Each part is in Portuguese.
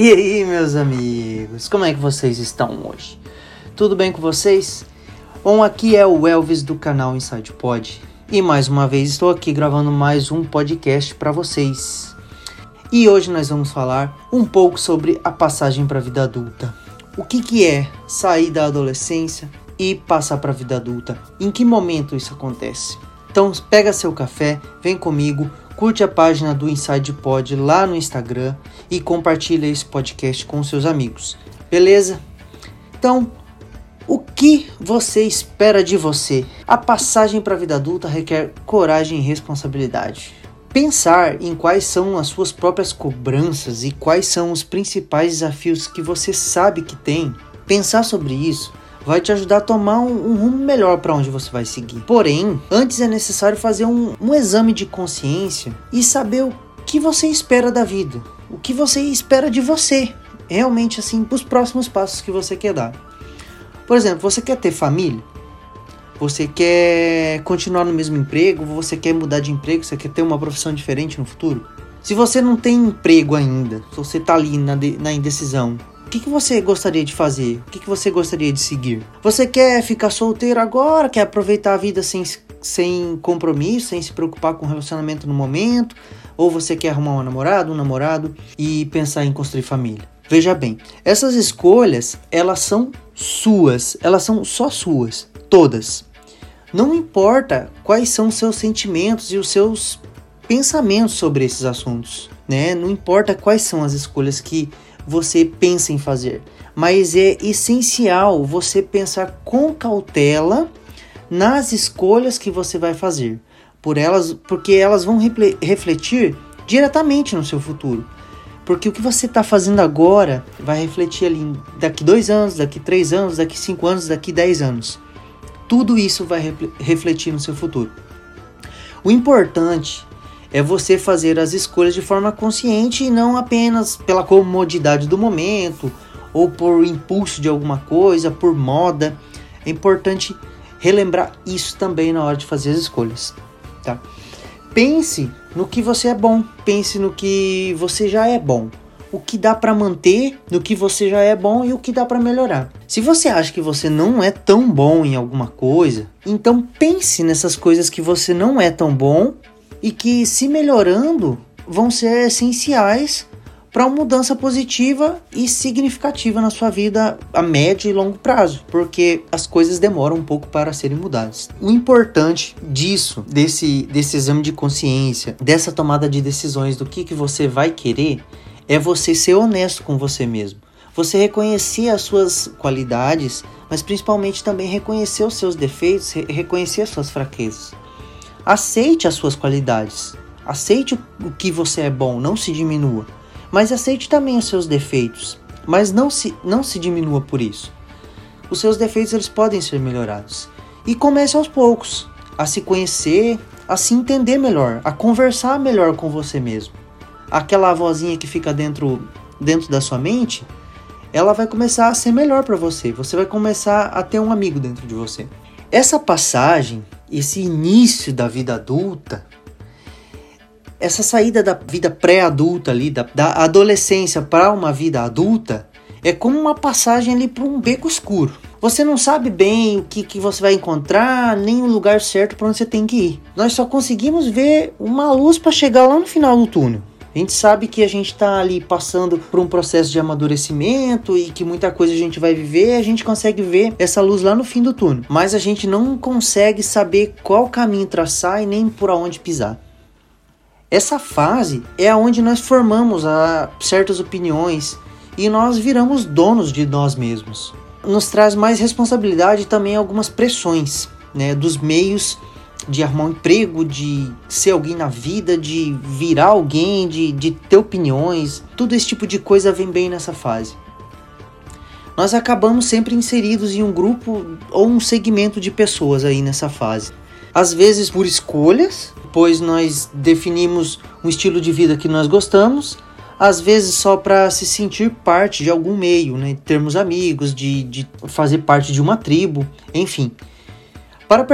E aí, meus amigos, como é que vocês estão hoje? Tudo bem com vocês? Bom, aqui é o Elvis do canal Inside Pod e mais uma vez estou aqui gravando mais um podcast para vocês. E hoje nós vamos falar um pouco sobre a passagem para a vida adulta. O que, que é sair da adolescência e passar para a vida adulta? Em que momento isso acontece? Então pega seu café, vem comigo, curte a página do Inside Pod lá no Instagram e compartilha esse podcast com seus amigos. Beleza? Então, o que você espera de você? A passagem para a vida adulta requer coragem e responsabilidade. Pensar em quais são as suas próprias cobranças e quais são os principais desafios que você sabe que tem. Pensar sobre isso vai te ajudar a tomar um, um rumo melhor para onde você vai seguir. Porém, antes é necessário fazer um, um exame de consciência e saber o que você espera da vida, o que você espera de você, realmente assim, os próximos passos que você quer dar. Por exemplo, você quer ter família? Você quer continuar no mesmo emprego? Você quer mudar de emprego? Você quer ter uma profissão diferente no futuro? Se você não tem emprego ainda, se você está ali na, na indecisão, o que, que você gostaria de fazer? O que, que você gostaria de seguir? Você quer ficar solteiro agora? Quer aproveitar a vida sem, sem compromisso, sem se preocupar com o relacionamento no momento? Ou você quer arrumar um namorado, um namorado e pensar em construir família? Veja bem, essas escolhas, elas são suas, elas são só suas, todas. Não importa quais são os seus sentimentos e os seus pensamentos sobre esses assuntos, né? Não importa quais são as escolhas que você pensa em fazer, mas é essencial você pensar com cautela nas escolhas que você vai fazer, por elas, porque elas vão refletir diretamente no seu futuro. Porque o que você está fazendo agora vai refletir ali daqui dois anos, daqui três anos, daqui cinco anos, daqui dez anos. Tudo isso vai refletir no seu futuro. O importante é você fazer as escolhas de forma consciente e não apenas pela comodidade do momento ou por impulso de alguma coisa, por moda. É importante relembrar isso também na hora de fazer as escolhas, tá? Pense no que você é bom, pense no que você já é bom. O que dá para manter, no que você já é bom e o que dá para melhorar. Se você acha que você não é tão bom em alguma coisa, então pense nessas coisas que você não é tão bom e que, se melhorando, vão ser essenciais para uma mudança positiva e significativa na sua vida a médio e longo prazo, porque as coisas demoram um pouco para serem mudadas. O importante disso, desse, desse exame de consciência, dessa tomada de decisões do que, que você vai querer, é você ser honesto com você mesmo. Você reconhecer as suas qualidades, mas principalmente também reconhecer os seus defeitos, reconhecer as suas fraquezas. Aceite as suas qualidades. Aceite o que você é bom, não se diminua. Mas aceite também os seus defeitos, mas não se, não se diminua por isso. Os seus defeitos eles podem ser melhorados. E comece aos poucos a se conhecer, a se entender melhor, a conversar melhor com você mesmo. Aquela vozinha que fica dentro dentro da sua mente, ela vai começar a ser melhor para você. Você vai começar a ter um amigo dentro de você. Essa passagem esse início da vida adulta, essa saída da vida pré-adulta ali, da, da adolescência para uma vida adulta, é como uma passagem ali para um beco escuro. Você não sabe bem o que, que você vai encontrar, nem o lugar certo para onde você tem que ir. Nós só conseguimos ver uma luz para chegar lá no final do túnel. A gente sabe que a gente está ali passando por um processo de amadurecimento e que muita coisa a gente vai viver, a gente consegue ver essa luz lá no fim do túnel, mas a gente não consegue saber qual caminho traçar e nem por onde pisar. Essa fase é onde nós formamos a certas opiniões e nós viramos donos de nós mesmos. Nos traz mais responsabilidade e também algumas pressões, né, dos meios de arrumar um emprego, de ser alguém na vida, de virar alguém, de, de ter opiniões. Tudo esse tipo de coisa vem bem nessa fase. Nós acabamos sempre inseridos em um grupo ou um segmento de pessoas aí nessa fase. Às vezes por escolhas, pois nós definimos um estilo de vida que nós gostamos, às vezes só para se sentir parte de algum meio, né? termos amigos, de, de fazer parte de uma tribo, enfim. Para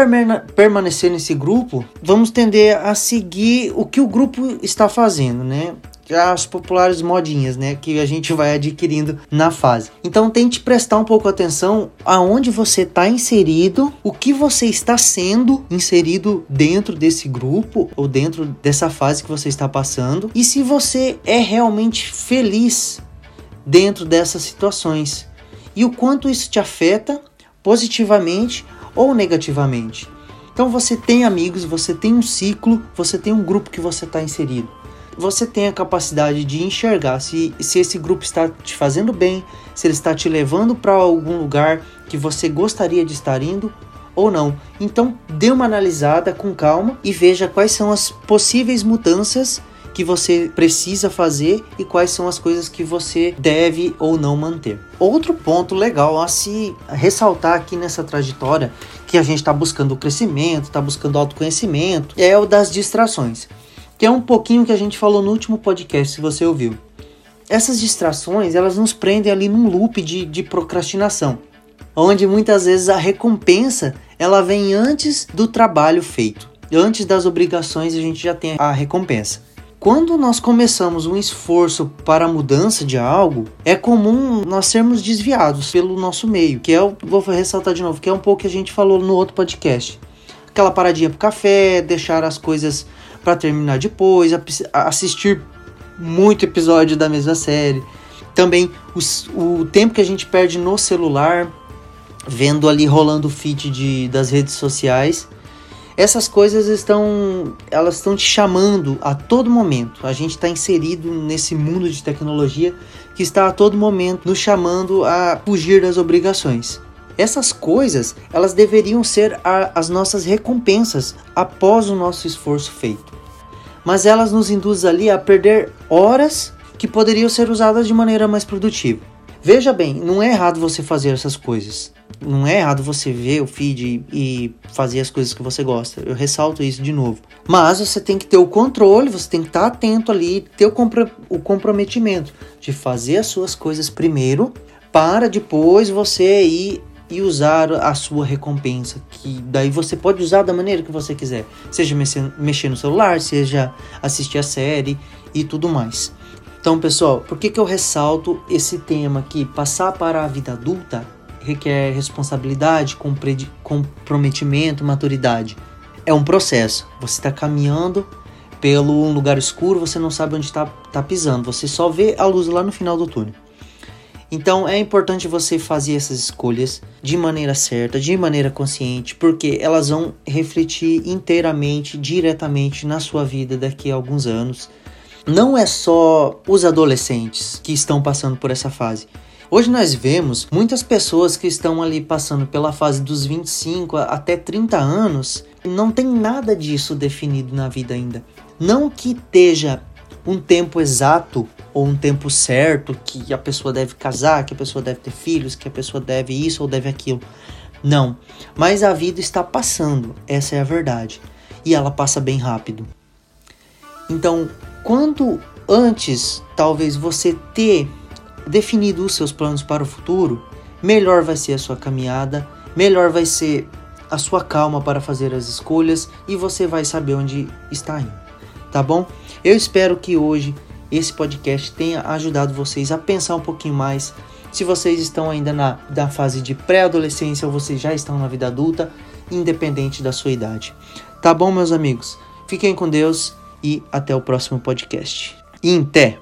permanecer nesse grupo, vamos tender a seguir o que o grupo está fazendo, né? as populares modinhas, né, que a gente vai adquirindo na fase. Então tente prestar um pouco atenção aonde você está inserido, o que você está sendo inserido dentro desse grupo ou dentro dessa fase que você está passando e se você é realmente feliz dentro dessas situações e o quanto isso te afeta positivamente ou negativamente. Então você tem amigos, você tem um ciclo, você tem um grupo que você está inserido você tem a capacidade de enxergar se, se esse grupo está te fazendo bem, se ele está te levando para algum lugar que você gostaria de estar indo ou não. Então, dê uma analisada com calma e veja quais são as possíveis mudanças que você precisa fazer e quais são as coisas que você deve ou não manter. Outro ponto legal a se ressaltar aqui nessa trajetória que a gente está buscando crescimento, está buscando autoconhecimento, é o das distrações que é um pouquinho que a gente falou no último podcast, se você ouviu. Essas distrações, elas nos prendem ali num loop de, de procrastinação, onde muitas vezes a recompensa, ela vem antes do trabalho feito. Antes das obrigações, a gente já tem a recompensa. Quando nós começamos um esforço para a mudança de algo, é comum nós sermos desviados pelo nosso meio, que é o, vou ressaltar de novo, que é um pouco que a gente falou no outro podcast. Aquela paradinha pro café, deixar as coisas para terminar depois, assistir muito episódio da mesma série. Também os, o tempo que a gente perde no celular, vendo ali rolando o feed de, das redes sociais. Essas coisas estão, elas estão te chamando a todo momento. A gente está inserido nesse mundo de tecnologia que está a todo momento nos chamando a fugir das obrigações. Essas coisas, elas deveriam ser a, as nossas recompensas após o nosso esforço feito. Mas elas nos induzem ali a perder horas que poderiam ser usadas de maneira mais produtiva. Veja bem, não é errado você fazer essas coisas. Não é errado você ver o feed e fazer as coisas que você gosta. Eu ressalto isso de novo. Mas você tem que ter o controle, você tem que estar atento ali, ter o, compro o comprometimento de fazer as suas coisas primeiro, para depois você ir e usar a sua recompensa, que daí você pode usar da maneira que você quiser, seja mexer no celular, seja assistir a série e tudo mais. Então, pessoal, por que, que eu ressalto esse tema aqui? Passar para a vida adulta requer responsabilidade, comprometimento, maturidade. É um processo. Você está caminhando pelo um lugar escuro, você não sabe onde está tá pisando, você só vê a luz lá no final do túnel. Então é importante você fazer essas escolhas de maneira certa, de maneira consciente, porque elas vão refletir inteiramente, diretamente na sua vida daqui a alguns anos. Não é só os adolescentes que estão passando por essa fase. Hoje nós vemos muitas pessoas que estão ali passando pela fase dos 25 até 30 anos, não tem nada disso definido na vida ainda. Não que esteja um tempo exato ou um tempo certo que a pessoa deve casar, que a pessoa deve ter filhos, que a pessoa deve isso ou deve aquilo. Não, mas a vida está passando, essa é a verdade. E ela passa bem rápido. Então, quando antes talvez você ter definido os seus planos para o futuro, melhor vai ser a sua caminhada, melhor vai ser a sua calma para fazer as escolhas e você vai saber onde está indo. Tá bom? Eu espero que hoje esse podcast tenha ajudado vocês a pensar um pouquinho mais. Se vocês estão ainda na, na fase de pré-adolescência ou vocês já estão na vida adulta, independente da sua idade. Tá bom, meus amigos? Fiquem com Deus e até o próximo podcast. Inté!